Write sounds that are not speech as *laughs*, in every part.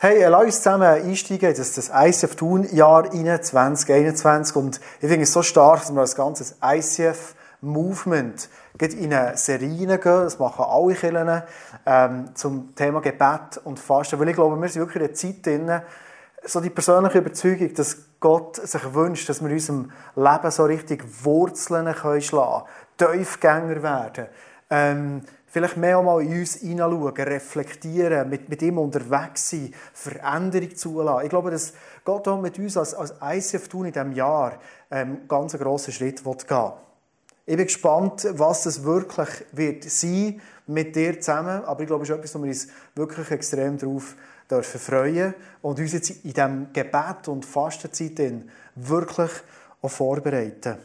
Hey, lass uns zusammen einsteigen in das, ICF Tun-Jahr 2021. Und ich finde es so stark, dass wir als ganzes ICF-Movement in eine Serie gehen. Das machen alle Kirchen ähm, zum Thema Gebet und Fasten. Weil ich glaube, wir sind wirklich in einer Zeit drin, so die persönliche Überzeugung, dass Gott sich wünscht, dass wir in unserem Leben so richtig Wurzeln können schlagen können, Tiefgänger werden. Ähm, vielleicht mehr mal in uns hineinschauen, reflektieren, mit, mit ihm unterwegs sein, Veränderung zulassen. Ich glaube, dass Gott auch mit uns als, als ICF tun in diesem Jahr ähm, ganz einen grossen Schritt gehen will. Ich bin gespannt, was das wirklich wird sein mit dir zusammen. Aber ich glaube, es ist etwas, wo wir uns wirklich extrem darauf dürfen freuen und uns jetzt in diesem Gebet und Fastenzeit wirklich auch vorbereiten.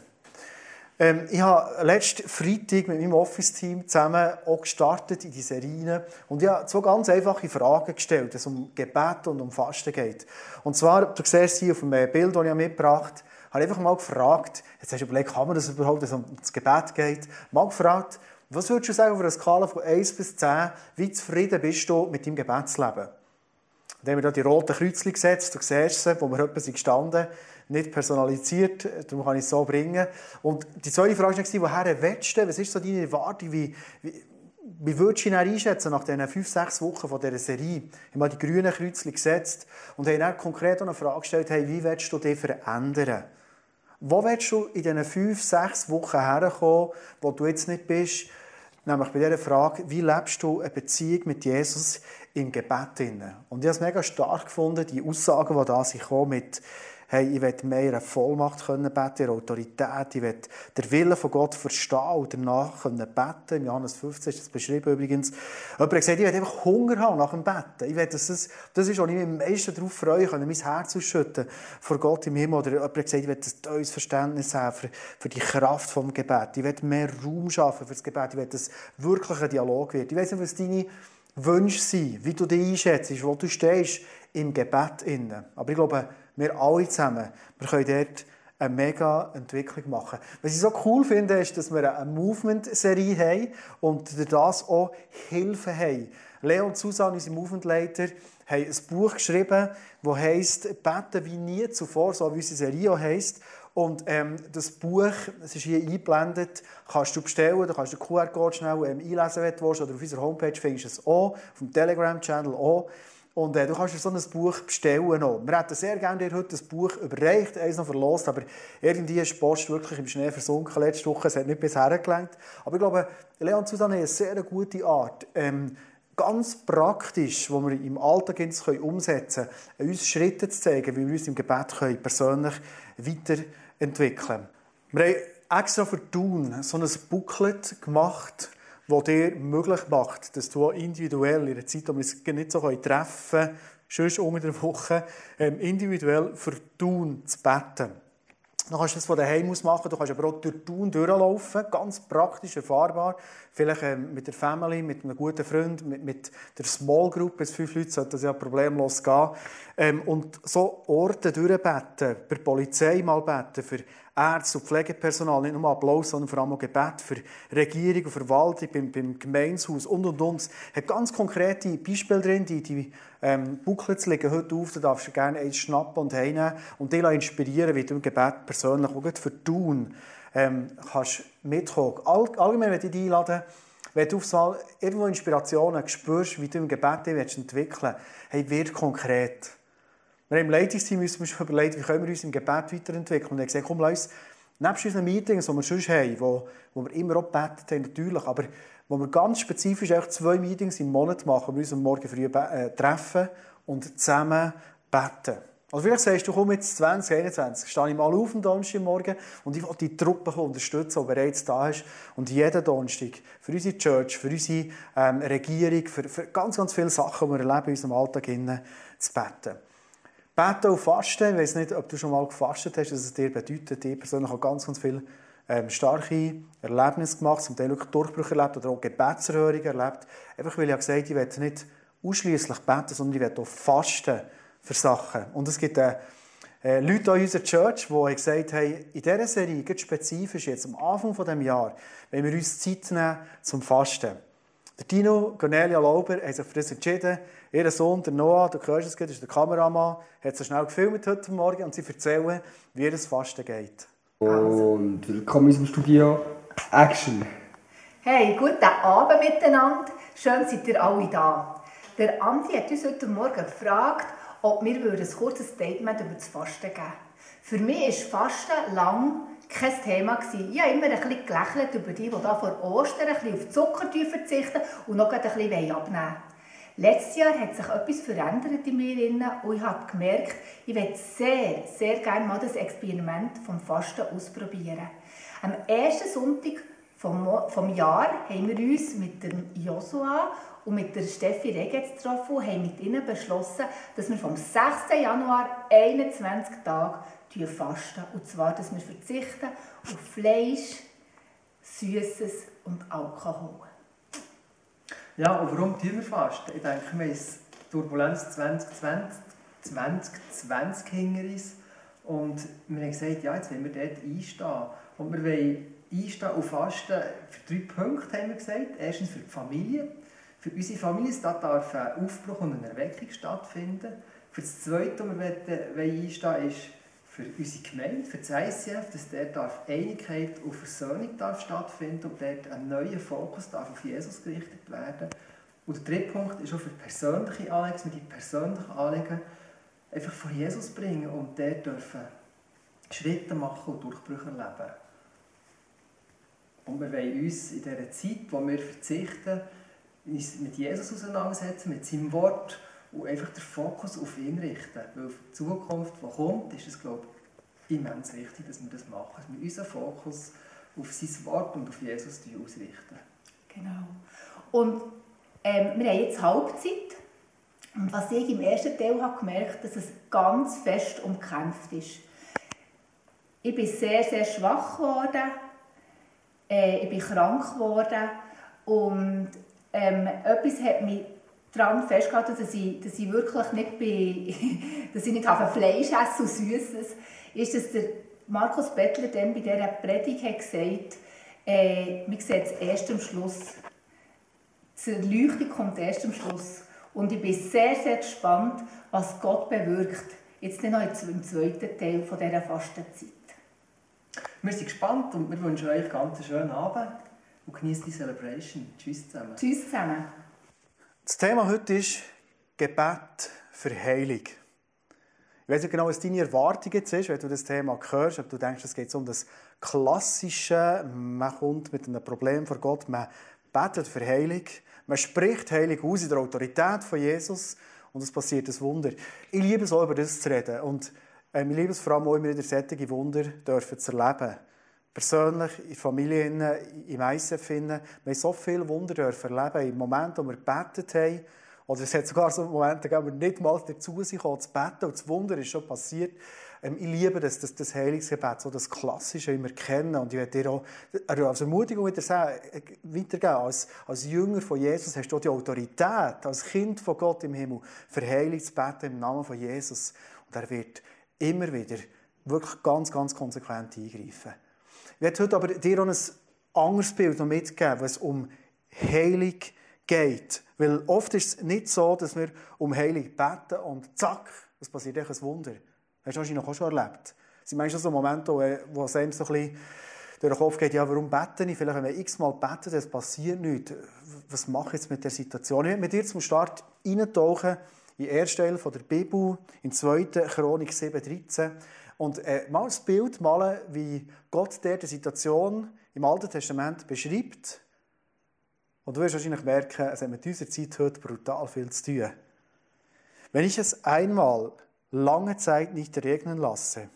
Ähm, ich habe letzten Freitag mit meinem Office-Team zusammen auch gestartet in die Serie und ich habe zwei ganz einfache Fragen gestellt, es um Gebet und um Fasten geht. Und zwar, du siehst hier auf dem Bild, das ich mitgebracht habe, habe ich einfach mal gefragt, jetzt hast du überlegt, kann man das überhaupt, wenn es um das Gebet geht, mal gefragt, was würdest du sagen auf einer Skala von 1 bis 10, wie zufrieden bist du mit deinem Gebetsleben? Dann haben wir hier die roten Kreuzchen gesetzt, du siehst sie, wo wir etwa gestanden nicht personalisiert, darum kann ich es so bringen. Und die zweite Frage war, woher willst du? Was ist so deine Erwartung? Wie, wie, wie würdest du ihn einschätzen nach diesen fünf, sechs Wochen von dieser Serie? Ich habe die grünen Kreuzchen gesetzt und habe dann konkret eine Frage gestellt, hey, wie willst du dich verändern? Wo willst du in diesen fünf, sechs Wochen herkommen, wo du jetzt nicht bist? Nämlich bei dieser Frage, wie lebst du eine Beziehung mit Jesus im Gebet? Und ich habe es mega stark gefunden, die Aussagen, die da sind, mit hey, ich will mehr eine Vollmacht können beten, Autorität, ich will den Willen von Gott verstehen und danach können beten. In Johannes 15 ist das beschrieben übrigens. Jemand gesagt, ich will Hunger haben nach dem Beten. Ich will, dass das, das ist, was ich mich am meisten darauf freue, können mein Herz ausschütten vor Gott im Himmel. Oder jemand gesagt, ich will tolles Verständnis haben für, für die Kraft vom Gebet. Ich will mehr Raum schaffen für das Gebet. Ich will, dass es wirklich ein Dialog wird. Ich weiß nicht, was deine Wünsche sind, wie du dich einschätzt, wo du stehst im Gebet. Aber ich glaube, wir alle zusammen, wir können dort eine mega Entwicklung machen. Was ich so cool finde, ist, dass wir eine Movement-Serie haben und das auch Hilfe haben. Leo und Susanne, unsere Movement-Leiter, haben ein Buch geschrieben, das heisst «Beten wie nie zuvor», so wie unsere Serie auch heisst. Und ähm, das Buch, es ist hier eingeblendet, kannst du bestellen, da kannst du den QR-Code schnell ähm, einlesen, wenn du willst, oder auf unserer Homepage findest du es auch, auf dem Telegram-Channel auch. Und äh, du kannst dir so ein Buch bestellen. Noch. Wir hätten sehr gerne dir heute das Buch überreicht, eins noch verlost, aber irgendwie ist Post wirklich im Schnee versunken letzte Woche. Es hat nicht bisher gelangt. Aber ich glaube, Leon Susanne haben eine sehr gute Art, ähm, ganz praktisch, wo wir im Alltag können umsetzen können, uns Schritte zu zeigen, wie wir uns im Gebet können, persönlich weiterentwickeln können. Wir haben extra für Tun so ein Booklet gemacht, das dir möglich macht, dass du individuell in einer Zeit, wo wir uns nicht so treffen können, sonst unter der Woche, ähm, individuell für Tun zu beten. Dann kannst du das von daheim aus machen, du kannst aber auch durch Tun durchlaufen, ganz praktisch erfahrbar. Vielleicht ähm, mit der Family, mit einem guten Freund, mit, mit der Small Group, bis fünf Leute sollte das ja problemlos gehen. Ähm, und so Orte durchbeten, bei der Polizei mal beten, für Ärzte und Pflegepersonal, nicht nur Applaus, sondern vor allem auch Gebet für Regierung und Verwaltung, beim, beim Gemeinshaus und und und. Es hat ganz konkrete Beispiele drin, die, die ähm, Booklets liegen heute auf, da darfst du gerne eins schnappen und heimnehmen und dich inspirieren, wie du im Gebet persönlich auch für tun ähm, kannst mitkommen. All, allgemein möchte ich dich einladen, wenn du auf Mal irgendwo Inspirationen spürst, wie du im Gebet dich entwickeln willst, hey, wird konkret. Wir haben im Leitungsteam uns überlegt, wie können wir uns im Gebet weiterentwickeln. Und ich gesagt, komm, lass uns, nebst unseren Meetings, die wir sonst haben, wo, wo wir immer auch gebetet haben, natürlich, aber wo wir ganz spezifisch auch zwei Meetings im Monat machen, wo wir uns am Morgen früh äh, treffen und zusammen beten. Also vielleicht sagst du, komm jetzt 2021, stehe ich mal auf am Donnerstagmorgen und ich will die Truppe unterstützen, die bereits da ist. Und jeden Donnerstag für unsere Church, für unsere ähm, Regierung, für, für, ganz, ganz viele Sachen, die wir erleben in unserem Alltag, zu beten. Beten und Fasten, ich weiß nicht, ob du schon mal gefastet hast, was es dir bedeutet. Ich persönlich habe ganz, ganz viele ähm, starke Erlebnisse gemacht, zum Teil wirklich Durchbrüche erlebt oder auch Gebetserhörungen erlebt. Einfach weil ich gesagt habe, ich will nicht ausschließlich beten, sondern ich will auch fasten für Sachen. Und es gibt äh, äh, Leute in unserer Church, die gesagt haben, in dieser Serie, spezifisch jetzt am Anfang dieses Jahres, wenn wir uns Zeit nehmen zum Fasten. Der Tino, Cornelia Lauber haben sich für das entschieden. Ihr Sohn, der Noah, du hörst es, ist der Kameramann, hat so schnell gefilmt heute Morgen und sie erzählen, wie das Fasten geht. Und willkommen in unserem Studio Action. Hey, guten Abend miteinander. Schön seid ihr alle da. Der Andi hat uns heute Morgen gefragt, ob wir ein kurzes Statement über das Fasten geben Für mich war Fasten lang kein Thema. Ich habe immer ein bisschen gelächelt über die, die da vor Ostern ein bisschen auf Zucker verzichten und noch ein bisschen abnehmen Letztes Jahr hat sich etwas verändert in mir und ich habe gemerkt, ich möchte sehr, sehr gerne mal das Experiment vom Fasten ausprobieren. Am ersten Sonntag vom, vom Jahr haben wir uns mit dem Joshua und mit der Steffi Regetz getroffen und haben mit ihnen beschlossen, dass wir vom 6. Januar 21 Tage fasten. Und zwar, dass wir verzichten auf Fleisch, Süßes und Alkohol. Ja, und warum tun wir fasten? Ich denke, wir haben Turbulenz 2020, 2020 hinter uns. Und wir haben gesagt, ja, jetzt wollen wir dort einstehen. Und wir wollen einstehen und fasten für drei Punkte, haben wir gesagt. Erstens für die Familie. Für unsere Familie da darf ein Aufbruch und eine Erweckung stattfinden. Für das Zweite, was wir einstehen ist für unsere Gemeinde, für das ICF, dass dort Einigkeit und Versöhnung darf stattfinden und dort ein neuer Fokus darf auf Jesus gerichtet werden. Und der dritte Punkt ist auch für persönliche Anliegen, dass wir die persönlichen Anliegen einfach vor Jesus bringen und dort dürfen Schritte machen und Durchbrüche erleben. Und wir wollen uns in dieser Zeit, wo wir verzichten, uns mit Jesus auseinandersetzen, mit seinem Wort und einfach den Fokus auf ihn richten. Weil für die Zukunft, die kommt, ist es, glaube ich, immens wichtig, dass wir das machen. Dass wir unseren Fokus auf sein Wort und auf Jesus ausrichten. Genau. Und ähm, wir haben jetzt Halbzeit. Und was ich im ersten Teil habe gemerkt, dass es ganz fest umkämpft ist. Ich bin sehr, sehr schwach geworden. Äh, ich bin krank geworden. Und ähm, etwas hat mich daran festgehalten, dass ich, dass ich wirklich nicht bin, *laughs* dass ich nicht Fleisch esse und Süßes, ist, dass der Markus Bettler dann bei dieser Predigt hat gesagt äh, man sieht es erst am Schluss. Die Erleuchtung kommt erst am Schluss. Und ich bin sehr, sehr gespannt, was Gott bewirkt. Jetzt noch im zweiten Teil dieser Fastenzeit. Wir sind gespannt und wir wünschen euch ganz einen schönen Abend und genießt die Celebration. Tschüss zusammen. Tschüss zusammen. Das Thema heute ist Gebet für Heilung. Ich weiß nicht genau, was deine Erwartung jetzt ist, wenn du das Thema hörst, ob du denkst, es geht um das klassische, man kommt mit einem Problem vor Gott, man betet für Heilung, man spricht Heilung aus in der Autorität von Jesus und es passiert ein Wunder. Ich liebe es auch, über das zu reden und ähm, ich liebe es vor allem auch immer wieder solche Wunder dürfen zu erleben. Persönlich, in der Familie, im ICF, wir haben so viele Wunder erleben. Im Moment, wo wir gebetet haben, oder es hat sogar so Momente gegeben, wo wir nicht mal dazu sind, zu beten. Und das Wunder ist schon passiert. Ähm, ich liebe das, das, das Heilungsgebet, so das Klassische immer kennen. Und ich werde dir auch als Ermutigung wieder sagen, äh, weitergeben. Als, als Jünger von Jesus hast du die Autorität, als Kind von Gott im Himmel, für Heilung zu beten im Namen von Jesus. Und er wird immer wieder wirklich ganz, ganz konsequent eingreifen. Werde heute aber dir auch ein anderes Bild mitgeben, was um Heilung geht. Weil oft ist es nicht so, dass wir um Heilung beten und zack, es passiert ein Wunder. Hast du wahrscheinlich auch schon erlebt. Es sind manchmal so Momente, wo es einem so ein bisschen durch den Kopf geht, ja, warum beten ich? Vielleicht, wenn wir x-mal beten, es passiert nichts. Was mache ich jetzt mit der Situation? Ich werde mit dir zum Start eintauchen in den ersten Teil der Bibel, in 2. Chronik 7,13. Und äh, mal das Bild malen, wie Gott der die Situation im Alten Testament beschreibt. Und du wirst wahrscheinlich merken, es hat mit unserer Zeit heute brutal viel zu tun. Wenn ich es einmal lange Zeit nicht regnen lasse,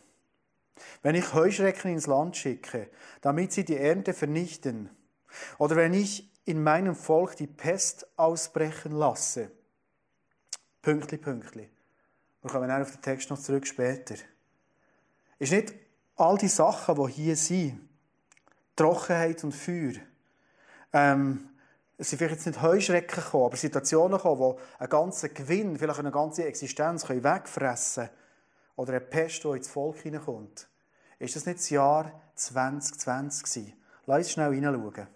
wenn ich Heuschrecken ins Land schicke, damit sie die Ernte vernichten, oder wenn ich in meinem Volk die Pest ausbrechen lasse, Pünktli, Pünktli. Wir kommen auf den Text noch zurück später ist nicht all die Sachen, die hier sind, Trockenheit und Feuer, ähm, es sind vielleicht jetzt nicht Heuschrecken gekommen, aber Situationen gekommen, wo ein ganzer Gewinn, vielleicht eine ganze Existenz wegfressen können. Oder eine Pest, die ins Volk hineinkommt. Ist das nicht das Jahr 2020 gewesen? Lass uns schnell hineinschauen.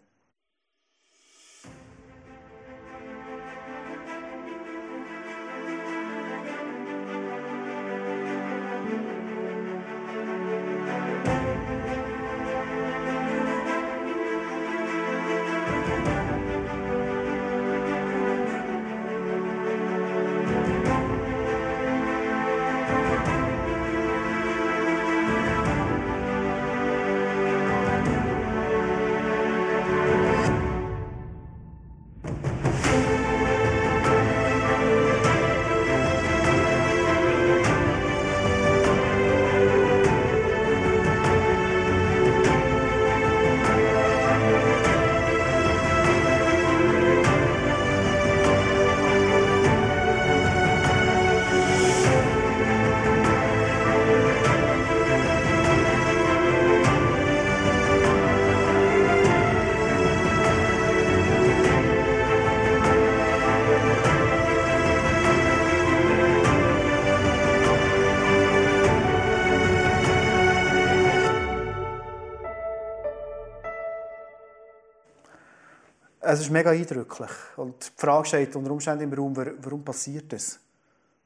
Es ist mega eindrücklich. Und die Frage steht unter Umständen im Raum, warum passiert das?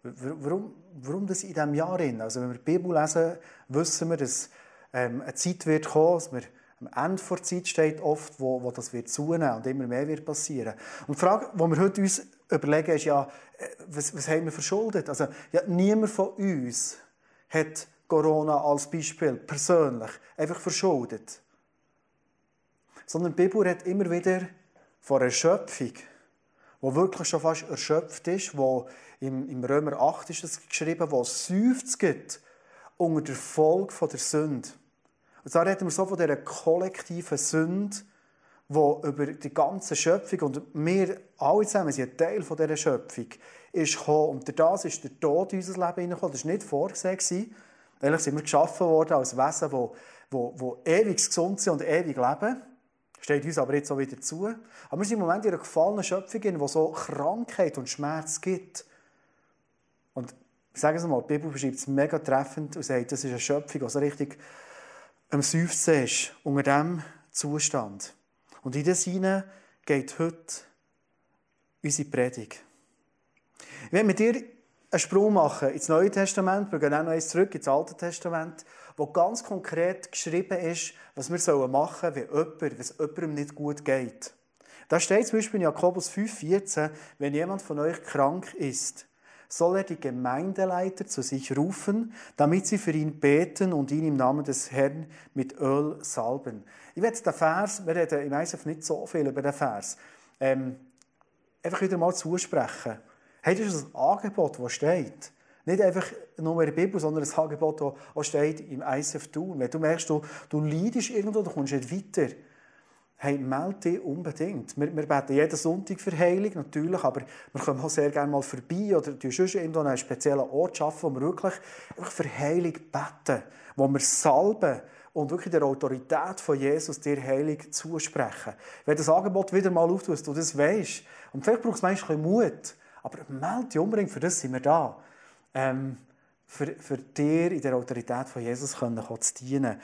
Warum, warum das in diesem Jahr? Also wenn wir die Bibel lesen, wissen wir, dass ähm, eine Zeit wird kommen, dass wir am Ende der Zeit steht oft, wo, wo das wird zunehmen und immer mehr wird passieren. Und die Frage, die wir heute uns überlegen, ist ja, äh, was, was haben wir verschuldet? Also, ja, niemand von uns hat Corona als Beispiel persönlich einfach verschuldet. Sondern die Bibel hat immer wieder von einer Schöpfung, die wirklich schon fast erschöpft ist, wo im, im Römer 8 ist das geschrieben, wo es gibt unter der Folge der Sünde. Und zwar reden wir so von dieser kollektiven Sünde, die über die ganze Schöpfung, und wir alle zusammen sind ein Teil von dieser Schöpfung, ist gekommen. Und durch das ist der Tod in unser Leben hineingekommen. Das war nicht vorgesehen. Eigentlich sind wir geschaffen worden als Wesen, die, die, die ewig gesund sind und ewig leben. Steht uns aber jetzt auch wieder zu. Aber wir sind im Moment in einer gefallenen Schöpfung, in der so Krankheit und Schmerz gibt. Und ich sage es mal, die Bibel beschreibt es mega treffend und sagt, das ist eine Schöpfung, die so richtig am Seufzen ist, unter diesem Zustand. Und in das hinein geht heute unsere Predigt. Ich werde mit dir einen Sprung machen ins Neue Testament, wir gehen auch noch eins zurück ins Alte Testament, wo ganz konkret geschrieben ist, was wir machen sollen, wenn jemand, wenn es jemandem nicht gut geht. Da steht zum Beispiel in Jakobus 5,14, wenn jemand von euch krank ist, soll er die Gemeindeleiter zu sich rufen, damit sie für ihn beten und ihn im Namen des Herrn mit Öl salben. Ich werde den Vers, wir reden im ISF nicht so viel über den Vers, ähm, einfach wieder mal zusprechen. Hey, das ein Angebot, das steht. Nicht einfach nur in der Bibel, sondern ein Angebot, das steht im ISF tun. Wenn du merkst, du, du leidest irgendwo, du kommst nicht weiter, Hey, melde dich unbedingt. Wir, wir beten jeden Sonntag für Heilung, natürlich, aber wir kommen auch sehr gerne mal vorbei oder du sonst irgendwo einen speziellen Ort schaffen, wo wir wirklich einfach für Heilung beten, wo wir salben und wirklich der Autorität von Jesus dir Heilung zusprechen. Wenn das Angebot wieder mal auftust, du das weißt, und vielleicht brauchst du manchmal ein bisschen Mut, aber melde dich unbedingt, für das sind wir da. Ähm, für, für dir in der Autorität von Jesus können, zu dienen.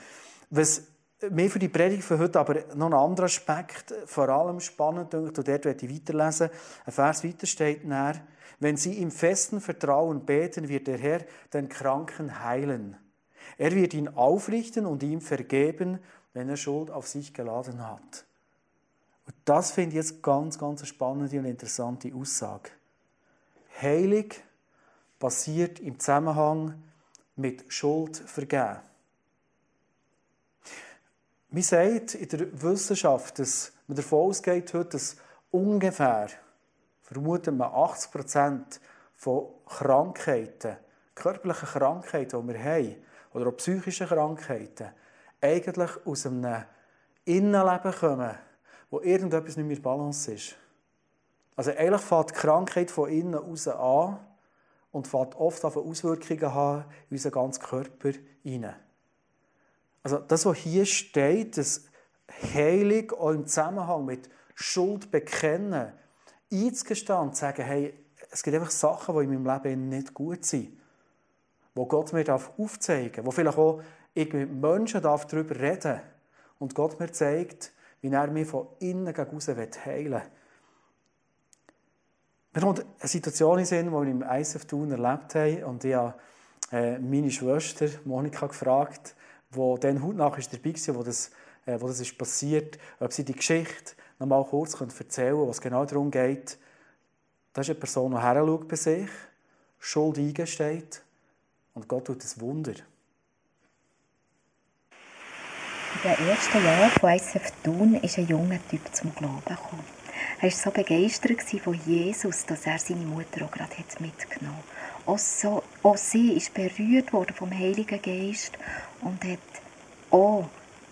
Was mehr für die Predigt von heute, aber noch ein anderer Aspekt, vor allem spannend, und dort werde ich weiterlesen. Ein Vers weiter steht näher, wenn sie im festen Vertrauen beten, wird der Herr den Kranken heilen. Er wird ihn aufrichten und ihm vergeben, wenn er Schuld auf sich geladen hat. Und das finde ich jetzt ganz, ganz eine spannende und interessante Aussage. Heilig passiert im Zusammenhang mit Schuld vergeben. Man sagt in der Wissenschaft, dass man davon ausgeht, dass ungefähr, vermuten wir 80 Prozent von Krankheiten, körperlichen Krankheiten, die wir haben, oder auch psychischen Krankheiten, eigentlich aus einem Innenleben kommen, wo irgendetwas nicht mehr Balance ist. Also eigentlich fängt die Krankheit von innen aus an und fängt oft auf Auswirkungen haben in unseren ganzen Körper hinein. Also das, was hier steht, das Heilig auch im Zusammenhang mit Schuld bekennen, einzugestehen, zu sagen, hey, es gibt einfach Sachen, die in meinem Leben nicht gut sind, wo Gott mir aufzeigen darf, wo vielleicht auch ich mit Menschen darüber reden darf und Gott mir zeigt, wie er mich von innen gegen heilen will. Mir kommt eine Situation in Sinn, die wir im ISF Thun erlebt haben und ich habe äh, meine Schwester Monika gefragt, wo dann hautnach ist dabei war, wo das, äh, wo das ist ob sie die Geschichte noch mal kurz erzählen können, was genau darum geht. Das ist eine Person, die heranschaut bei sich, Schuld eingesteht und Gott tut ein Wunder. In den ersten Jahren von ICF Thun ist ein junger Typ zum Glauben gekommen. Er war so begeistert von Jesus, dass er seine Mutter auch gerade mitgenommen hat. Auch, so, auch sie ist berührt worden vom Heiligen Geist und hat auch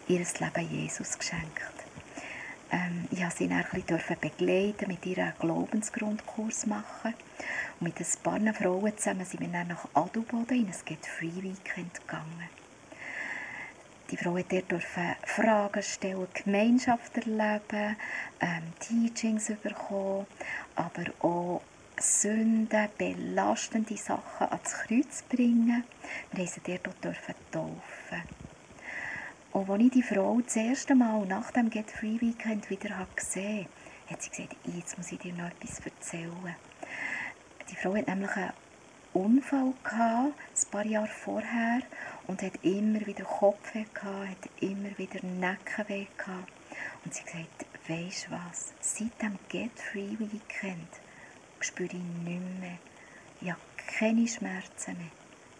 ihr Leben Jesus geschenkt. Ähm, ich durfte sie dann ein begleiten, mit ihr einen Glaubensgrundkurs machen. Und mit ein paar Frauen zusammen sind wir dann nach Adelboden in ein Get Free Weekend gegangen. Die Frauen durften Fragen stellen, Gemeinschaft erleben, ähm, Teachings bekommen, aber auch Sünden, belastende Sachen ans Kreuz bringen. Wir durften sie dort taufen. Und als ich die Frau das erste Mal nach dem Get Free Weekend wieder gesehen habe, hat sie gesagt, jetzt muss ich dir noch etwas erzählen. Die Frau hat nämlich einen Unfall gehabt, ein paar Jahre vorher, und hat immer wieder Kopfweh gehabt, hat immer wieder Nackenweh gehabt. Und sie gesagt, weisst was, seit dem Get Free Weekend spüre ich nicht mehr, ich habe keine Schmerzen mehr.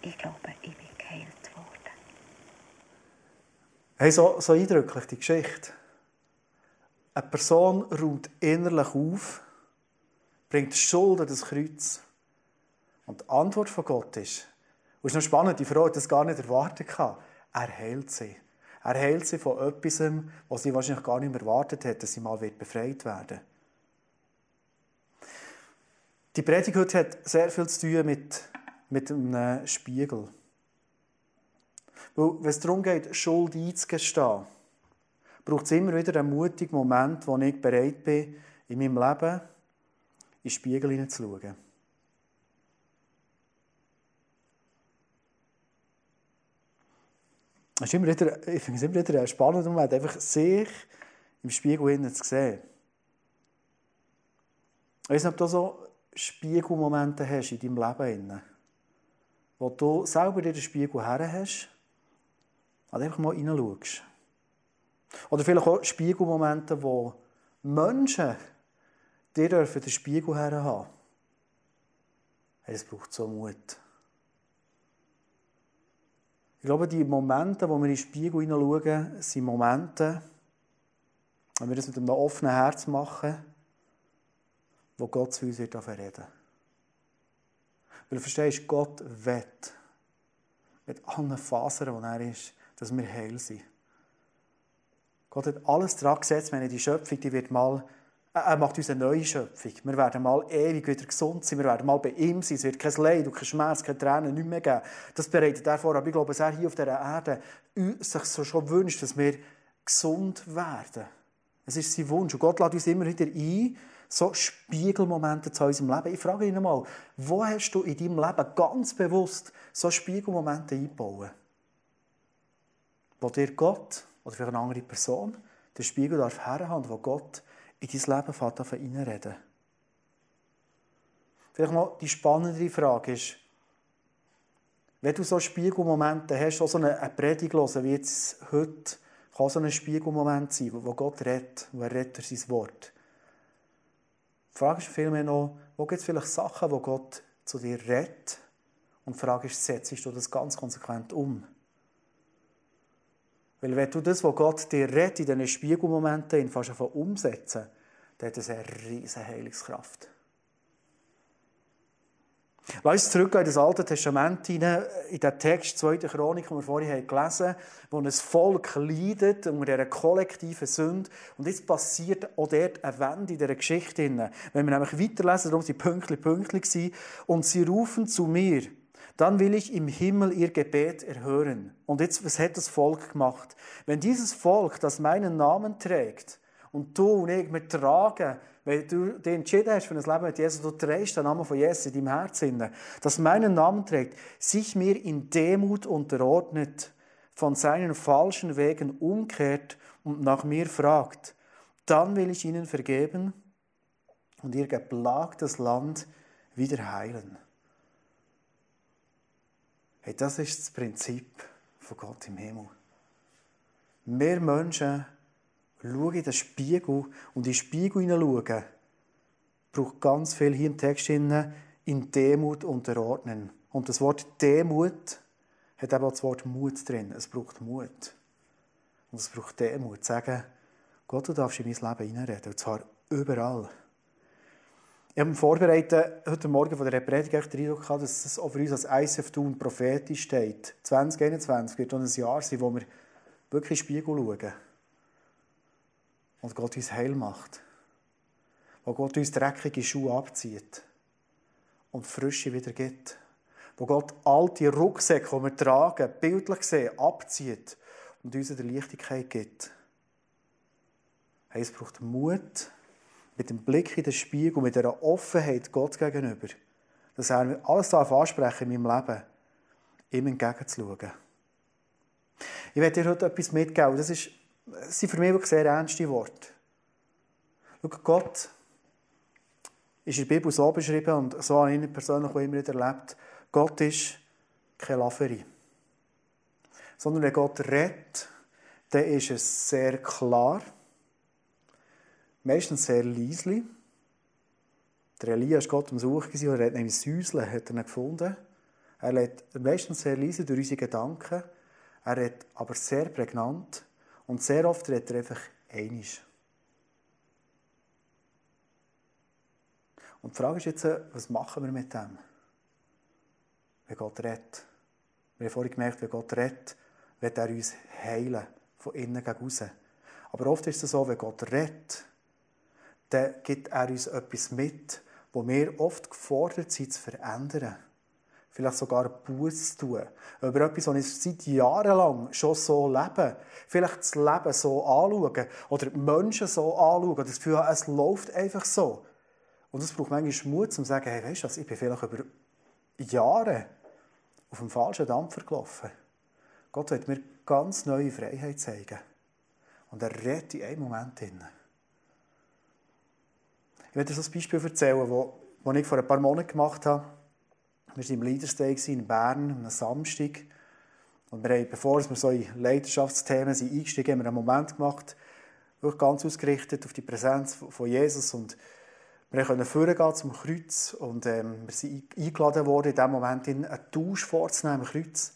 Ich glaube, ich bin geheilt worden. Hey, so, so eindrücklich, die Geschichte. Eine Person ruht innerlich auf, bringt Schuld an Kreuz. Und die Antwort von Gott ist, und es ist noch spannend, die Frau hat das gar nicht erwartet. Er heilt sie. Er heilt sie von etwas, was sie wahrscheinlich gar nicht mehr erwartet hat, dass sie mal befreit werden wird. Die Predigt heute hat sehr viel zu tun mit, mit einem Spiegel. Weil, wenn es darum geht, Schuld einzugestehen, braucht es immer wieder einen mutigen Moment, wo ich bereit bin, in meinem Leben in den Spiegel hineinzuschauen. Ist immer wieder, ich finde es immer wieder ein spannender Moment, einfach sich im Spiegel zu sehen. Ich weiß nicht, ob du so Spiegelmomente hast in deinem Leben, wo du selber dir den Spiegel her hast und einfach mal hineinschaust. Oder vielleicht auch Spiegelmomente, wo Menschen dir den Spiegel her haben. Es braucht so Mut. Ich glaube, die Momente, wo wir in den Spiegel hineinschauen, sind Momente, wenn wir das mit einem offenen Herz machen, wo Gott zu uns wird reden Weil du verstehst, Gott will, mit allen Fasern, die er ist, dass wir heil sind. Gott hat alles daran gesetzt, wenn die Schöpfung, die wird mal er macht uns eine neue Schöpfung. Wir werden mal ewig wieder gesund sein. Wir werden mal bei ihm sein. Es wird kein Leid kein Schmerz, keine Tränen nicht mehr geben. Das bereitet er vor. Aber ich glaube, dass er hier auf dieser Erde sich so schon wünscht, dass wir gesund werden. Es ist sein Wunsch. Und Gott lädt uns immer wieder ein, so Spiegelmomente zu unserem Leben. Ich frage ihn mal, wo hast du in deinem Leben ganz bewusst so Spiegelmomente eingebaut? Wo dir Gott oder für eine andere Person den Spiegel darf herhaben, wo Gott in dein Leben fängt an reinreden. Vielleicht mal die spannendere Frage ist, wenn du so Spiegelmomente hast, so eine Predigt hören, wie jetzt heute, kann so ein Spiegelmoment sein, wo Gott redet, wo er redet sein Wort. Die Frage ist vielmehr noch, wo gibt es vielleicht Sachen, wo Gott zu dir redet? Und die Frage ist, setzt du das ganz konsequent um? Weil wenn du das, was Gott dir redet, in diesen Spiegelmomenten fast umsetzen, dann hat das eine riesige Heilungskraft. Lass uns zurückgehen in das Alte Testament hinein, in den Text 2. Chronik, den wir vorhin gelesen haben, wo ein Volk leidet unter dieser kollektiven Sünde. Und jetzt passiert auch dort eine Wende in dieser Geschichte. Wenn wir nämlich weiterlesen, darum sind Pünktli Pünktli und sie rufen zu mir, dann will ich im Himmel ihr Gebet erhören. Und jetzt, was hat das Volk gemacht? Wenn dieses Volk, das meinen Namen trägt, und du und ich, wir tragen, weil du dich entschieden hast für ein Leben mit Jesus, du trägst den Namen von Jesus in deinem Herzen, das meinen Namen trägt, sich mir in Demut unterordnet, von seinen falschen Wegen umkehrt und nach mir fragt, dann will ich ihnen vergeben und ihr geplagtes Land wieder heilen. Hey, das ist das Prinzip von Gott im Himmel. Mehr Menschen schauen in den Spiegel und in den Spiegel hineinschauen, braucht ganz viel hier im Text in Demut unterordnen. Und das Wort Demut hat eben auch das Wort Mut drin. Es braucht Mut. Und es braucht Demut. Sagen, Gott, du darfst in mein Leben hineinreden. Und zwar überall. Ich habe vorbereitet, heute Morgen von der Predigt den Eindruck gehabt, dass es auch für uns als ICF Tun prophetisch steht. 2021 wird dann ein Jahr sein, wo wir wirklich in den Spiegel schauen. Und Gott uns heil macht. Wo Gott uns dreckige Schuhe abzieht. Und Frische wieder gibt. Wo Gott alte Rucksäcke, die wir tragen, bildlich gesehen, abzieht und uns eine Leichtigkeit gibt. Hey, es braucht Mut, mit dem Blick in den Spiegel, mit dieser Offenheit Gott gegenüber, dass er alles darf ansprechen in meinem Leben, ihm entgegenzuschauen. Ich werde dir heute etwas mitgeben. Das, ist, das sind für mich wirklich sehr ernste Worte. Schau, Gott ist in der Bibel so beschrieben und so habe ich persönlich auch immer wieder erlebt. Gott ist keine Laferie. Sondern wenn Gott redet, dann ist es sehr klar, meistens sehr leislich. Der Elia war Gott am Suchen und er hat nämlich Säuseln hat er gefunden. Er redet meistens sehr leise durch unsere Gedanken. Er redet aber sehr prägnant. Und sehr oft redet er einfach einisch. Und die Frage ist jetzt, was machen wir mit dem? Wenn Gott redet. Wir haben vorhin gemerkt, wenn Gott redet, wird er uns heilen. Von innen gegen außen. Aber oft ist es so, wenn Gott redet, dann gibt er uns etwas mit, wo wir oft gefordert sind zu verändern. Vielleicht sogar Buß zu tun. Über etwas, was ich seit Jahren lang schon so lebe. Vielleicht das Leben so anschauen. Oder die Menschen so anschauen. Das Gefühl es läuft einfach so. Und es braucht manchmal Mut, um zu sagen, hey, weißt du, ich bin vielleicht über Jahre auf dem falschen Dampfer gelaufen. Gott wird mir ganz neue Freiheit zeigen. Und er redet in einem Moment hin. Ich werde so ein Beispiel erzählen, das ich vor ein paar Monaten gemacht habe. Wir waren im Leaders Day in Bern, am Samstag. Und wir haben, bevor wir so in Leidenschaftsthemen sind eingestiegen, haben wir einen Moment gemacht, wirklich ganz ausgerichtet auf die Präsenz von Jesus. Und wir konnten vorgehen zum Kreuz und ähm, wir sind eingeladen worden, in diesem Moment einen Tausch vorzunehmen am Kreuz.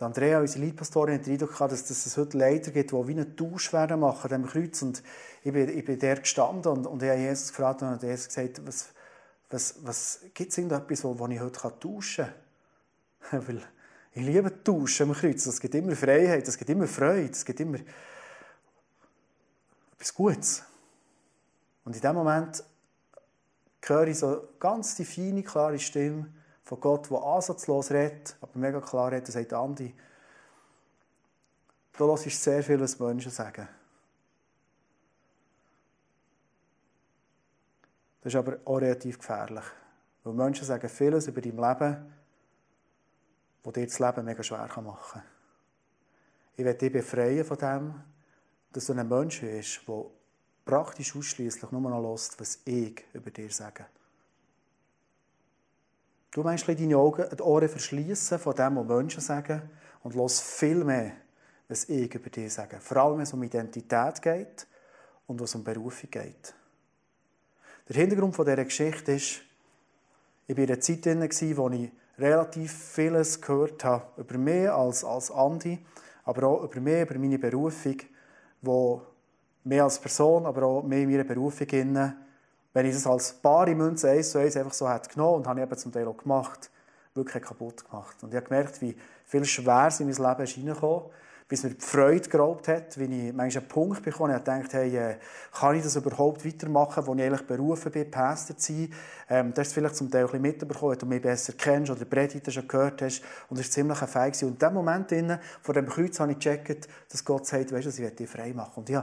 Die Andrea, unsere Leitpastorin, hat den Eindruck gehabt, dass, dass es heute Leiter gibt, die wie einen Tausch werden machen an Kreuz. Und ich bin, ich bin der gestanden und, und ich habe Jesus gefragt und Jesus gesagt, was, was, was gibt es irgendetwas, wo ich heute tauschen kann? *laughs* Weil ich liebe Tauschen am Kreuz. Es gibt immer Freiheit, es gibt immer Freude, es gibt immer etwas Gutes. Und in dem Moment höre ich so ganz die feine, klare Stimme von Gott, der ansatzlos redet, aber mega klar redet und sagt, Andi, du hörst sehr viel, was Menschen sagen. Das ist aber auch relativ gefährlich. Weil Menschen sagen vieles über dein Leben, das dir das Leben mega schwer machen kann. Ich werde dich befreien von dem, dass du ein Mensch bist, der praktisch ausschließlich nur noch lässt, was ich über dir sage. Du meinst deine Augen, die Ohren verschließen von dem, was Menschen sagen und los viel mehr, was ich über dich sage. Vor allem, wenn es um Identität geht und was um Berufung geht. Der Hintergrund von dieser Geschichte ist, ich war in einer Zeit drin, wo ich relativ vieles gehört habe über mich als, als Andi, aber auch über mich, über meine Berufung, wo mehr als Person, aber auch mehr in meiner Berufung innen, wenn ich das als bare Münze eins zu eins einfach so hätte genommen und habe ich eben zum Teil auch gemacht, wirklich kaputt gemacht. Und ich habe gemerkt, wie viel Schweres in mein Leben ist reingekommen, bis mir die Freude geraubt hat, wie ich manchmal einen Punkt bekommen habe, gedacht, hey, äh, kann ich das überhaupt weitermachen, wo ich eigentlich berufen bin, Pastor zu sein? Ähm, das du vielleicht zum Teil ein bisschen mitbekommen, wenn du mich besser kennst oder Predigten schon gehört hast. Und das war ziemlich ein Feig. Und in dem Moment innen, vor dem Kreuz, habe ich gecheckt, dass Gott sagt, weißt du, ich werde dich frei machen. Und ich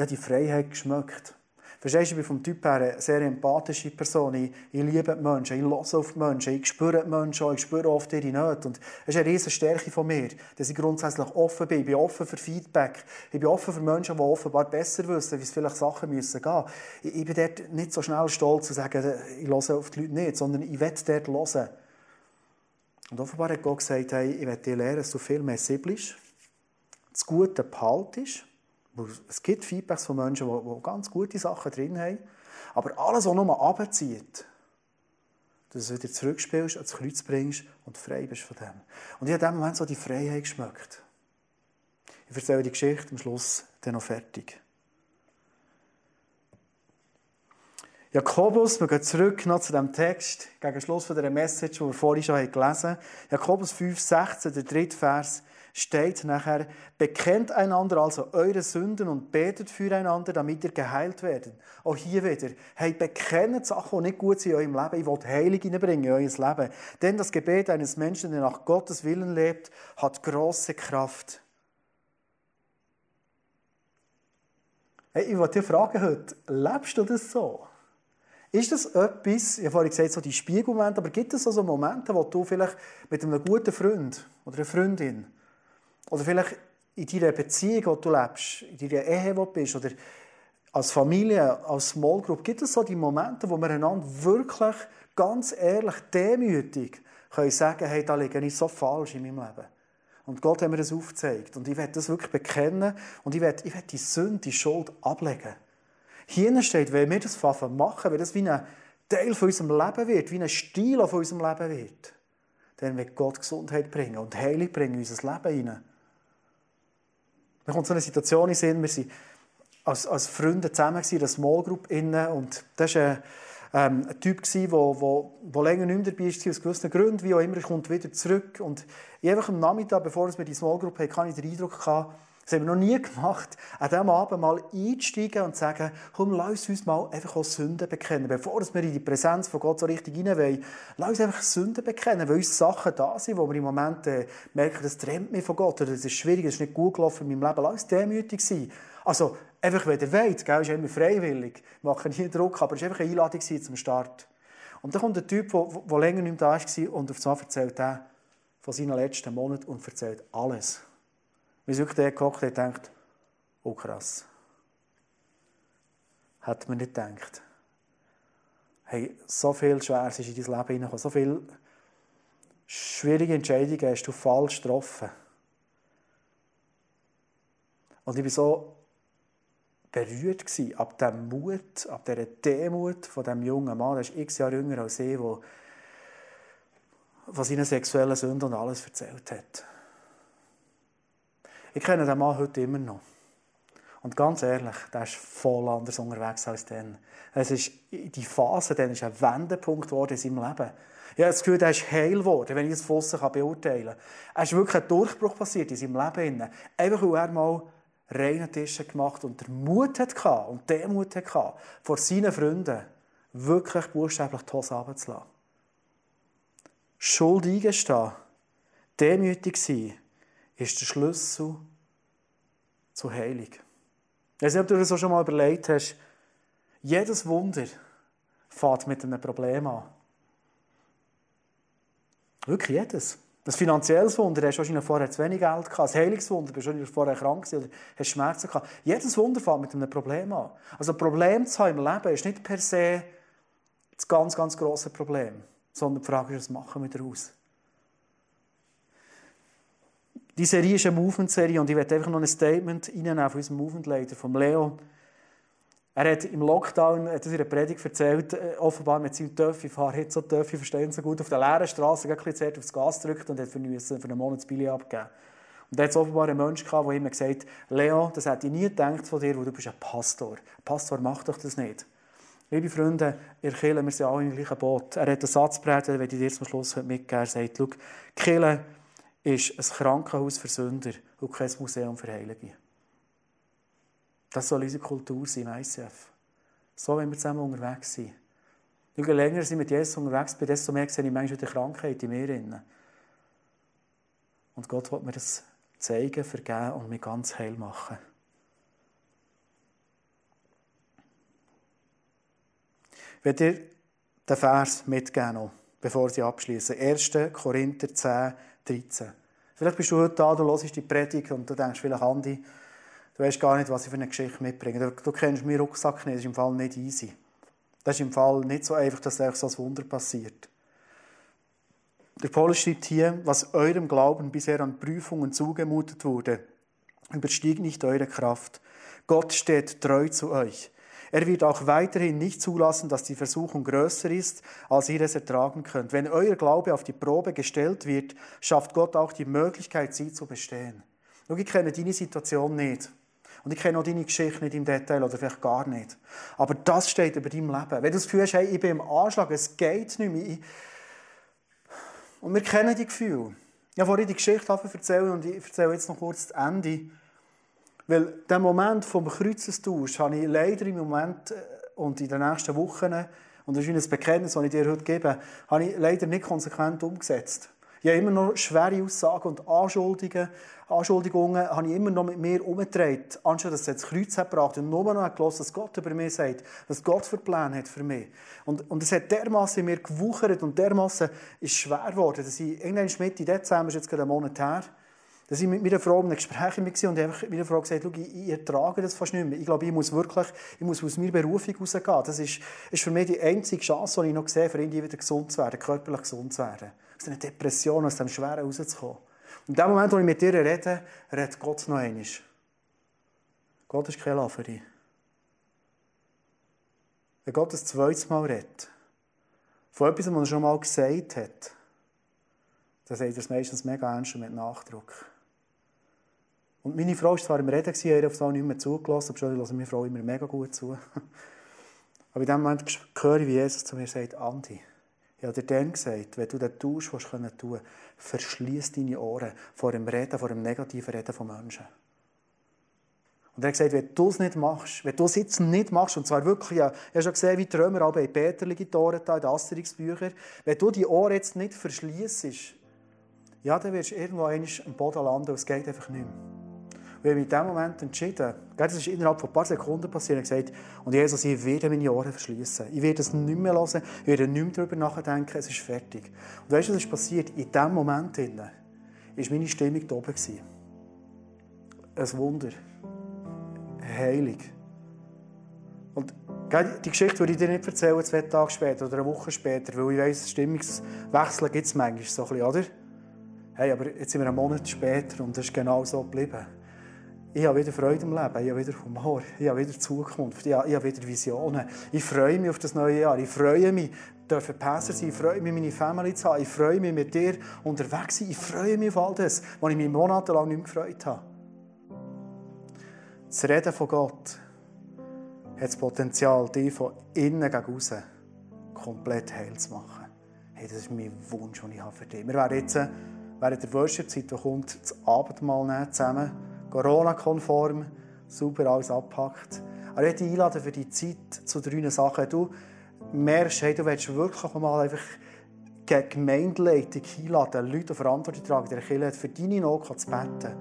ich habe die Freiheit geschmeckt. Verstehst du, ich bin vom Typ her eine sehr empathische Person. Ich, ich liebe die Menschen, ich höre auf die Menschen, ich spüre die Menschen, ich spüre oft ihre Nöte. Und das ist eine riesige Stärke von mir, dass ich grundsätzlich offen bin. Ich bin offen für Feedback. Ich bin offen für Menschen, die offenbar besser wissen, wie es vielleicht Sachen müssen gehen. Ich, ich bin dort nicht so schnell stolz zu sagen, ich höre auf die Leute nicht, sondern ich will dort hören. Und offenbar hat Gott gesagt, hey, ich will dir lernen, dass du viel mehr siblst, das Gute behaltest, es gibt Feedbacks von Menschen, die, ganz gute Sachen drin haben, aber alles, was nur abzieht, dass du es wieder zurückspielst, ans Kreuz bringst und frei bist von dem. Und ich habe in dem Moment so die Freiheit geschmeckt. Ich erzähle die Geschichte am Schluss dann noch fertig. Jakobus, wir gehen zurück noch zu dem Text, gegen Schluss von dieser Message, die wir vorhin schon gelesen haben. Jakobus 5, 16, der dritte Vers steht nachher, bekennt einander also eure Sünden und betet füreinander, damit ihr geheilt werdet. Auch hier wieder, hey, bekennt Sachen, die nicht gut sind in eurem Leben. Ich will Heilig hineinbringen in euer Leben. Denn das Gebet eines Menschen, der nach Gottes Willen lebt, hat große Kraft. Hey, ich wollte dich fragen heute, lebst du das so? Ist das etwas, ich habe vorhin gesagt, so die Spiegelmomente, aber gibt es also Momente, wo du vielleicht mit einem guten Freund oder einer Freundin oder vielleicht in deiner Beziehung, wo du lebst, in deiner Ehe, wo du bist, oder als Familie, als Small Group, gibt es so die Momente, wo wir einander wirklich ganz ehrlich, demütig können sagen, hey, da liege ich so falsch in meinem Leben. Und Gott hat mir das aufgezeigt. Und ich werde das wirklich bekennen und ich werde, ich werde die Sünde, die Schuld ablegen. Hier steht, wenn wir das machen, wenn das wie ein Teil von unserem Leben wird, wie ein Stil von unserem Leben wird, dann wird Gott Gesundheit bringen und Heilung bringen in unser Leben hinein. Da kommt so eine Situation in Sinn, wir sind als, als Freunde zusammen in einer Small Group innen und das ist ein, ähm, ein Typ der wo, wo, wo länger nicht mehr dabei war, aus gewissen Gründen, wie auch immer, er kommt wieder zurück. Und einfach am Nachmittag, bevor wir die Small Group hatten, kann ich den Eindruck gehabt, das haben wir noch nie gemacht, an diesem Abend mal einzusteigen und zu sagen, komm, lass uns mal einfach auch Sünden bekennen. Bevor wir in die Präsenz von Gott so richtig rein wollen, lass uns einfach Sünden bekennen, weil uns Sachen da sind, wo wir im Moment äh, merken, das trennt mich von Gott, oder das ist schwierig, das ist nicht gut gelaufen in meinem Leben. Lass uns demütig sein. Also, einfach, wenn ihr wollt, gell, ist immer freiwillig. Wir machen nie Druck, aber es war einfach eine Einladung zum Start. Und dann kommt ein Typ, der länger nicht mehr da war, und auf einmal erzählt er von seinen letzten Monaten und erzählt alles. Wir sind wirklich gehockt und denkt, oh krass. Hat man nicht gedacht. Hey, so viel Schweres ist in dein Leben hineingekommen, so viele schwierige Entscheidungen hast du falsch getroffen. Und ich war so berührt gewesen, ab dem Mut, ab dieser Demut von dem jungen Mann, der ist x Jahre jünger als ich, der von seinen sexuellen Sünden und alles erzählt hat. Ich kenne den Mann heute immer noch. Und ganz ehrlich, der ist voll anders unterwegs als dann. Es ist die Phase, dann ist ein Wendepunkt geworden in seinem Leben. Ich habe das Gefühl, er ist heil geworden, wenn ich das von beurteilen kann. Er ist wirklich ein Durchbruch passiert in seinem Leben. Einfach weil er mal reinen Tisch gemacht und der Mut hatte und der Mut hatte, vor seinen Freunden wirklich buchstäblich die Hose runterzulassen. Schuld eingestehen, demütig sein, ist der Schlüssel zur Heilung. Ich weiß nicht, ob du dir das schon mal überlegt hast. Jedes Wunder fängt mit einem Problem an. Wirklich jedes. Ein finanzielles Wunder, hast du wahrscheinlich vorher zu wenig Geld gehabt. Ein Heilungswunder, bist du vorher krank oder hast Schmerzen gehabt. Jedes Wunder fängt mit einem Problem an. Also ein Problem zu haben im Leben ist nicht per se das ganz, ganz grosse Problem. Sondern die Frage ist, was machen wir daraus? Die Serie ist eine Movement-Serie und ich werde einfach noch ein Statement reinnehmen von unserem Movement-Leiter, von Leo. Er hat im Lockdown, hat in einer Predigt erzählt, äh, offenbar mit seinem Töffi, ich fahre jetzt so Töffi, verstehen so gut, auf der leeren Straße ein bisschen aufs Gas gedrückt und hat für, einen Monat das Billy abgegeben. Und da hat es offenbar einen Menschen gehabt, der ihm gesagt Leo, das hätte ich nie gedacht von dir, weil du bist ein Pastor. Ein Pastor macht doch das nicht. Liebe Freunde, ihr Kirche, wir sind alle im gleichen Boot. Er hat einen Satz geprägt, den ich dir zum Schluss mitgeben Er sagt, schau, Kirche ist ein Krankenhaus für Sünder und kein Museum für Heilige. Das soll unsere Kultur sein im ICF. So, wenn wir zusammen unterwegs sind. Je länger ich mit Jesus unterwegs bin, desto mehr sehe ich manchmal die Krankheit in mir. Und Gott will mir das zeigen, vergeben und mich ganz heil machen. Wenn ihr den Vers mitgeben bevor sie abschließen. 1. Korinther 10, 13. Vielleicht bist du heute da, du hörst die Predigt und du denkst vielleicht, Andi, du weißt gar nicht, was ich für eine Geschichte mitbringe. Du, du kennst meinen Rucksack nicht, das ist im Fall nicht easy. Das ist im Fall nicht so einfach, dass euch so ein Wunder passiert. Der Paulus schreibt hier, was eurem Glauben bisher an Prüfungen zugemutet wurde, überstiegt nicht eure Kraft. Gott steht treu zu euch. Er wird auch weiterhin nicht zulassen, dass die Versuchung größer ist, als ihr es ertragen könnt. Wenn euer Glaube auf die Probe gestellt wird, schafft Gott auch die Möglichkeit, sie zu bestehen. Schau, ich kenne deine Situation nicht. Und ich kenne auch deine Geschichte nicht im Detail oder vielleicht gar nicht. Aber das steht über deinem Leben. Wenn du das Gefühl hast, hey, ich bin im Anschlag, es geht nicht mehr. Und wir kennen die Gefühle. Ich habe vorhin die Geschichte erzählt und ich erzähle jetzt noch kurz das Ende. Weil den Moment vom Kreuzestausch habe ich leider im Moment äh, und in den nächsten Wochen, und das ist ein Bekenntnis, das ich dir heute gebe, habe ich leider nicht konsequent umgesetzt. Ich habe immer noch schwere Aussagen und Anschuldigungen, Anschuldigungen habe ich immer noch mit mir umgedreht, anstatt dass es das Kreuz hat gebracht und nur noch gelassen, dass Gott über mich sagt, was Gott für Pläne hat für mich. Und, und es hat dermaßen in mir gewuchert und dermaßen ist schwer geworden, dass ich irgendwann Mitte Dezember, ist jetzt gerade einen Monat her, Da war ich mit meiner Frau in einem Gespräch war und einfach meiner Frau gesagt, ich, ich ertrage das fast nicht mehr. Ich glaube, ich muss wirklich, ich muss aus meiner Berufung rausgehen. Das ist, ist für mich die einzige Chance, die ich noch sehe, für ihn wieder gesund zu werden, körperlich gesund zu werden. Aus einer Depression, aus dem Schweren rauszukommen. Und in dem Moment, wo ich mit dir rede, redet Gott noch einmal. Gott ist kein Laferi. Wenn Gott das zweites Mal redet, von etwas, was er schon mal gesagt hat, dann sagt er es meistens mega ernst und mit Nachdruck. Und meine Frau war zwar im Reden, er hat auf nicht mehr zugelassen, aber schon höre meine Frau immer mega gut zu. *laughs* Aber in dem Moment höre ich, wie Jesus zu mir sagt, Andi, ich habe dir dann gesagt, wenn du das tust, was du tun kannst, verschließ deine Ohren vor dem Reden, vor dem negativen Reden von Menschen. Und er hat gesagt, wenn du es nicht machst, wenn du es jetzt nicht machst, und zwar wirklich, ja, ich habe schon gesehen, wie die Römer auch bei Peter die Tore da in den Asterix-Büchern, wenn du die Ohren jetzt nicht verschließt, ja, dann wirst du irgendwo am Boden landen und es geht einfach nicht mehr. Und ich habe in diesem Moment entschieden, das ist innerhalb von ein paar Sekunden passiert, und gesagt, und Jesus, ich werde meine Ohren verschließen. Ich werde es nicht mehr hören, ich werde nicht mehr darüber nachdenken, es ist fertig. Und weißt du, was ist passiert? In diesem Moment war meine Stimmung da oben. Ein Wunder. Heilig. Und die Geschichte würde ich dir nicht erzählen, zwei Tage später oder eine Woche später, weil ich weiss, Stimmungswechsel gibt es manchmal so ein bisschen, oder? Hey, aber jetzt sind wir einen Monat später und es ist genau so geblieben. Ich habe wieder Freude im Leben, ich habe wieder Humor, ich habe wieder Zukunft, ich habe, ich wieder Visionen. Ich freue mich auf das neue Jahr, ich freue mich, dürfen Pässer sein, ich freue mich, meine Family zu haben, ich freue mich, mit dir unterwegs zu sein, ich freue mich auf all das, was ich mich monatelang nicht mehr gefreut habe. Das Reden von Gott hat das Potenzial, dich von innen gegen außen komplett heil zu machen. Hey, das ist mein Wunsch, den ich habe für dich. Wir werden jetzt während der Worship-Zeit, die kommt, das Abendmahl nehmen, zusammen. Corona-konform, super alles abpackt. Aber ich dich einladen für die Zeit zu drei Sachen. Du merkst, hey, du willst wirklich mal einfach die Gemeindeleitung einladen, Leute Verantwortung tragen, der Kirche für deine Not zu beten.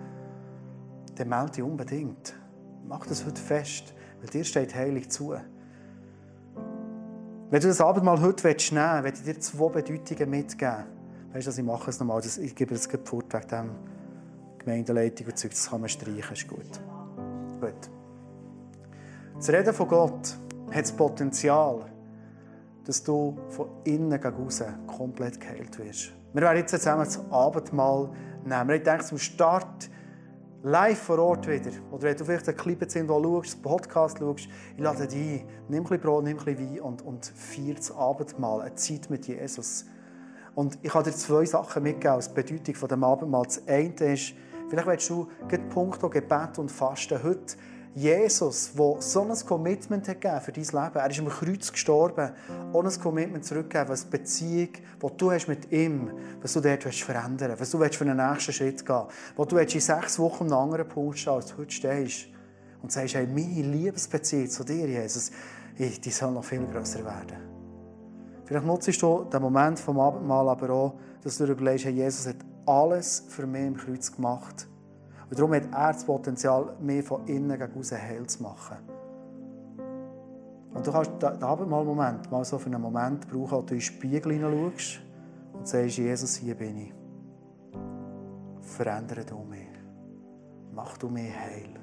Dann melde dich unbedingt. Mach das heute fest, weil dir steht heilig zu. Wenn du das Abendmahl heute nehmen willst, werde ich dir zwei Bedeutungen mitgeben. Weißt du, ich mache es nochmal. Ich gebe das fort wegen dem Gemeindeleitung und Zeug. Das kann man streichen, ist gut. Gut. Das Reden von Gott hat das Potenzial, dass du von innen gegen außen komplett geheilt wirst. Wir werden jetzt zusammen das Abendmahl nehmen. Ich denke, zum Start live vor Ort wieder, oder wenn du vielleicht ein Clip jetzt irgendwo schaust, einen Podcast schaust, ich lade dich ein, nimm ein bisschen Brot, nimm ein bisschen Wein und, und feier das Abendmahl, eine Zeit mit Jesus. Und ich habe dir zwei Sachen mitgegeben als Bedeutung von dem Abendmahl. Das eine ist, vielleicht willst du den Punkt Gebet und Fasten. Heute Jesus, der so ein Commitment hat für dein Leben, er ist am Kreuz gestorben, ohne ein Commitment zurückgegeben, was Beziehung, die du hast mit ihm, was du dort willst verändern was du willst für den nächsten Schritt gehen. Wo du willst in sechs Wochen an einem anderen Punkt stehen, als du heute stehst. Und sagst, hey, meine Liebesbeziehung zu dir, Jesus, die soll noch viel grösser werden. Vielleicht nutzt du den Moment vom Abendmahl aber auch, dass du dir überlegst, hey, Jesus hat alles für mich im Kreuz gemacht. Und darum hat er das Potenzial, mehr von innen gegen außen heil zu machen. Und du kannst den Abendmahl-Moment mal so für einen Moment brauchen, wo du in den Spiegel hineinschaust und sagst, Jesus, hier bin ich. Verändere du mich. Mach du mich heil.